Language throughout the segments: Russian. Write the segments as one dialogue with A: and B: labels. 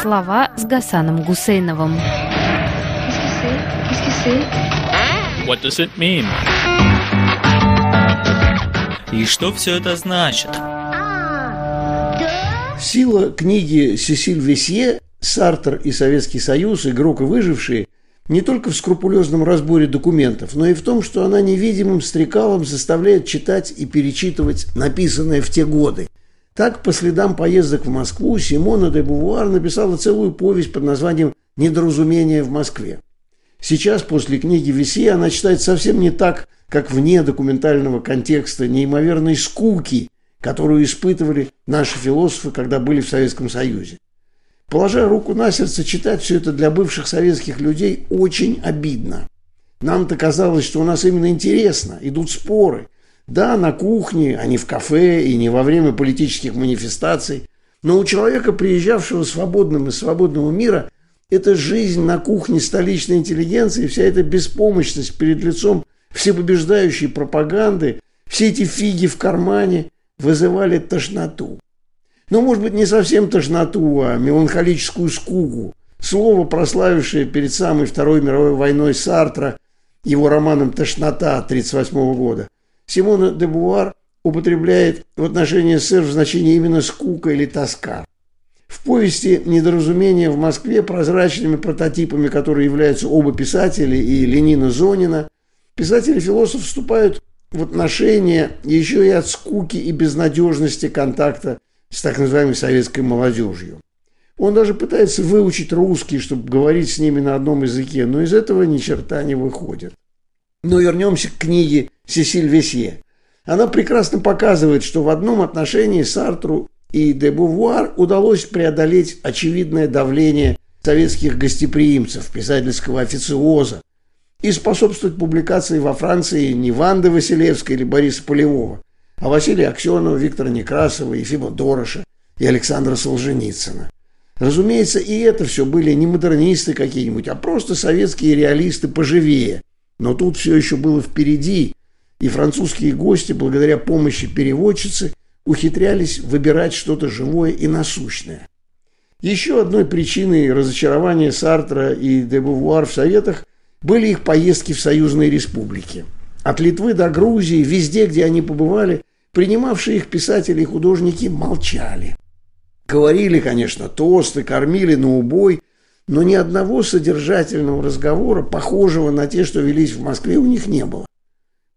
A: Слова с Гасаном Гусейновым.
B: What does it mean? И что все это значит?
C: Сила книги Сесиль Весье «Сартер и Советский Союз. Игрок и выжившие» не только в скрупулезном разборе документов, но и в том, что она невидимым стрекалом заставляет читать и перечитывать написанное в те годы. Так, по следам поездок в Москву, Симона де Бувуар написала целую повесть под названием «Недоразумение в Москве». Сейчас, после книги Веси, она читает совсем не так, как вне документального контекста неимоверной скуки, которую испытывали наши философы, когда были в Советском Союзе. Положа руку на сердце, читать все это для бывших советских людей очень обидно. Нам-то казалось, что у нас именно интересно, идут споры. Да, на кухне, а не в кафе и не во время политических манифестаций. Но у человека, приезжавшего свободным из свободного мира, эта жизнь на кухне столичной интеллигенции, вся эта беспомощность перед лицом всепобеждающей пропаганды, все эти фиги в кармане вызывали тошноту. Ну, может быть, не совсем тошноту, а меланхолическую скуку. Слово, прославившее перед самой Второй мировой войной Сартра, его романом «Тошнота» 1938 года, Симона де Буар употребляет в отношении СССР в значении именно «скука» или «тоска». В повести «Недоразумение в Москве» прозрачными прототипами, которые являются оба писатели и Ленина Зонина, писатели-философ вступают в отношения еще и от скуки и безнадежности контакта с так называемой советской молодежью. Он даже пытается выучить русский, чтобы говорить с ними на одном языке, но из этого ни черта не выходит. Но вернемся к книге Сесиль Весье. Она прекрасно показывает, что в одном отношении Сартру и де Бувуар удалось преодолеть очевидное давление советских гостеприимцев, писательского официоза, и способствовать публикации во Франции не Ванды Василевской или Бориса Полевого, а Василия Аксенова, Виктора Некрасова, Ефима Дороша и Александра Солженицына. Разумеется, и это все были не модернисты какие-нибудь, а просто советские реалисты поживее. Но тут все еще было впереди, и французские гости, благодаря помощи переводчицы, ухитрялись выбирать что-то живое и насущное. Еще одной причиной разочарования Сартра и де Бувуар в Советах были их поездки в союзные республики. От Литвы до Грузии, везде, где они побывали, Принимавшие их писатели и художники молчали. Говорили, конечно, тосты, кормили на убой, но ни одного содержательного разговора, похожего на те, что велись в Москве, у них не было.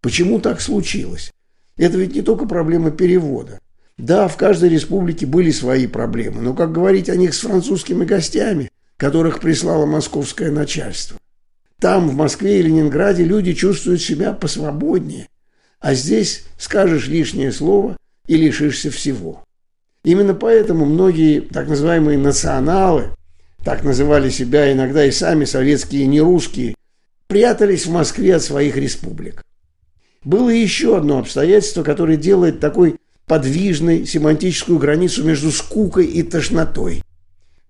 C: Почему так случилось? Это ведь не только проблема перевода. Да, в каждой республике были свои проблемы, но как говорить о них с французскими гостями, которых прислало московское начальство? Там, в Москве и Ленинграде, люди чувствуют себя посвободнее, а здесь скажешь лишнее слово и лишишься всего. Именно поэтому многие так называемые националы, так называли себя иногда и сами советские нерусские, прятались в Москве от своих республик. Было еще одно обстоятельство, которое делает такой подвижной семантическую границу между скукой и тошнотой.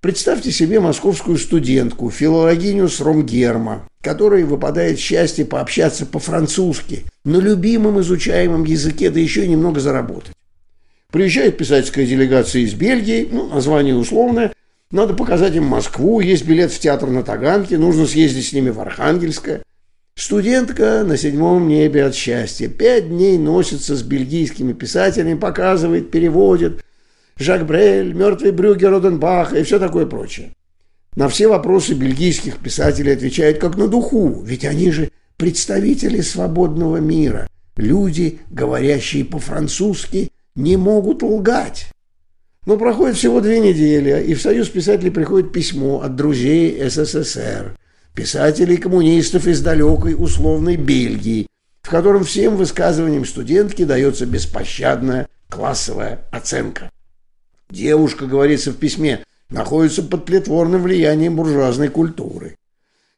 C: Представьте себе московскую студентку, филологиню с Ромгерма, которой выпадает счастье пообщаться по-французски, на любимом изучаемом языке, да еще и немного заработать. Приезжает писательская делегация из Бельгии, ну, название условное, надо показать им Москву, есть билет в театр на Таганке, нужно съездить с ними в Архангельское. Студентка на седьмом небе от счастья. Пять дней носится с бельгийскими писателями, показывает, переводит – Жак Брель, мертвый Брюгер Роденбах и все такое прочее. На все вопросы бельгийских писателей отвечают как на духу, ведь они же представители свободного мира. Люди, говорящие по-французски, не могут лгать. Но проходит всего две недели, и в Союз писателей приходит письмо от друзей СССР, писателей коммунистов из далекой условной Бельгии, в котором всем высказываниям студентки дается беспощадная классовая оценка. Девушка, говорится в письме, находится под плетворным влиянием буржуазной культуры.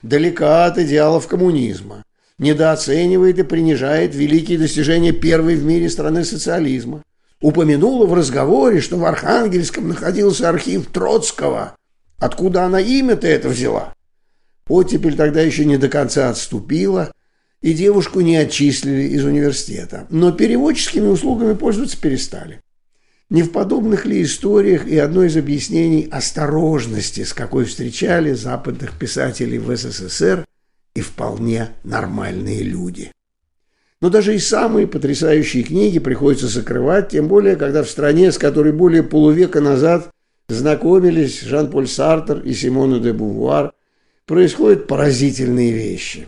C: Далека от идеалов коммунизма. Недооценивает и принижает великие достижения первой в мире страны социализма. Упомянула в разговоре, что в Архангельском находился архив Троцкого. Откуда она имя-то это взяла? Оттепель тогда еще не до конца отступила, и девушку не отчислили из университета. Но переводческими услугами пользоваться перестали. Не в подобных ли историях и одно из объяснений осторожности, с какой встречали западных писателей в СССР и вполне нормальные люди. Но даже и самые потрясающие книги приходится закрывать, тем более, когда в стране, с которой более полувека назад знакомились Жан-Поль Сартер и Симона де Бувуар, происходят поразительные вещи.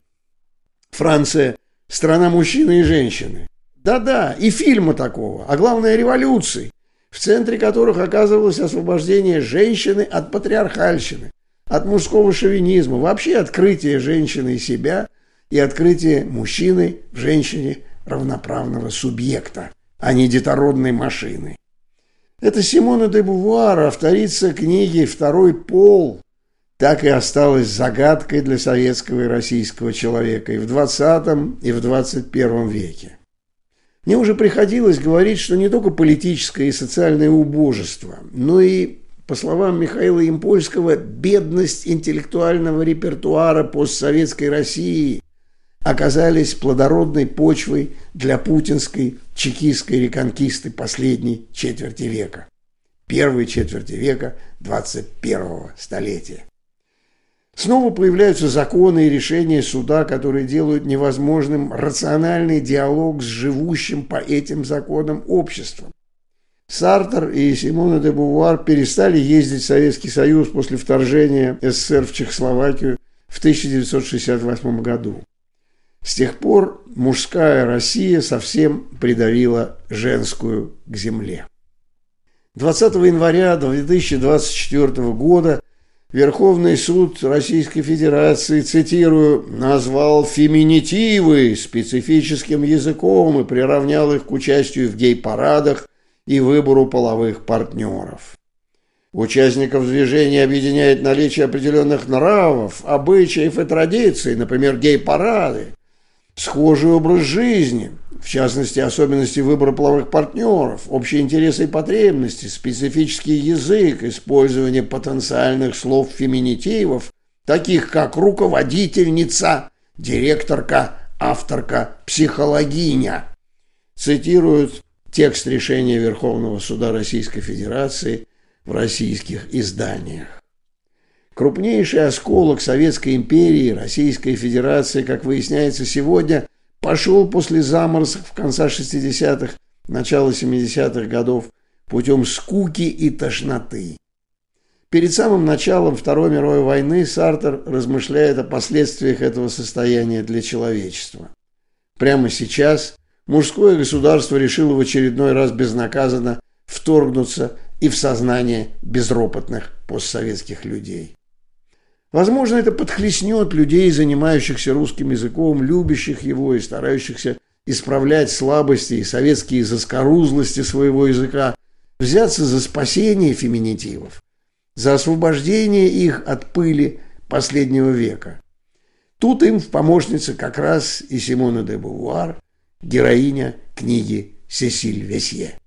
C: Франция – страна мужчины и женщины. Да-да, и фильма такого, а главное революции, в центре которых оказывалось освобождение женщины от патриархальщины, от мужского шовинизма, вообще открытие женщины и себя и открытие мужчины в женщине равноправного субъекта, а не детородной машины. Это Симона де Бувуар, авторица книги «Второй пол», так и осталась загадкой для советского и российского человека и в 20 и в 21 веке. Мне уже приходилось говорить, что не только политическое и социальное убожество, но и, по словам Михаила Импольского, бедность интеллектуального репертуара постсоветской России оказались плодородной почвой для путинской чекистской реконкисты последней четверти века, первой четверти века 21 столетия. Снова появляются законы и решения суда, которые делают невозможным рациональный диалог с живущим по этим законам обществом. Сартер и Симона де Бувуар перестали ездить в Советский Союз после вторжения СССР в Чехословакию в 1968 году. С тех пор мужская Россия совсем придавила женскую к земле. 20 января 2024 года Верховный суд Российской Федерации, цитирую, назвал феминитивы специфическим языком и приравнял их к участию в гей-парадах и выбору половых партнеров. Участников движения объединяет наличие определенных нравов, обычаев и традиций, например, гей-парады, схожий образ жизни – в частности, особенности выбора половых партнеров, общие интересы и потребности, специфический язык, использование потенциальных слов феминитивов, таких как руководительница, директорка, авторка, психологиня. Цитируют текст решения Верховного суда Российской Федерации в российских изданиях. Крупнейший осколок Советской империи, Российской Федерации, как выясняется сегодня – пошел после заморозков конца 60-х, начала 70-х годов путем скуки и тошноты. Перед самым началом Второй мировой войны Сартер размышляет о последствиях этого состояния для человечества. Прямо сейчас мужское государство решило в очередной раз безнаказанно вторгнуться и в сознание безропотных постсоветских людей. Возможно, это подхлестнет людей, занимающихся русским языком, любящих его и старающихся исправлять слабости и советские заскорузлости своего языка, взяться за спасение феминитивов, за освобождение их от пыли последнего века. Тут им в помощнице как раз и Симона де Бувуар, героиня книги Сесиль Весье.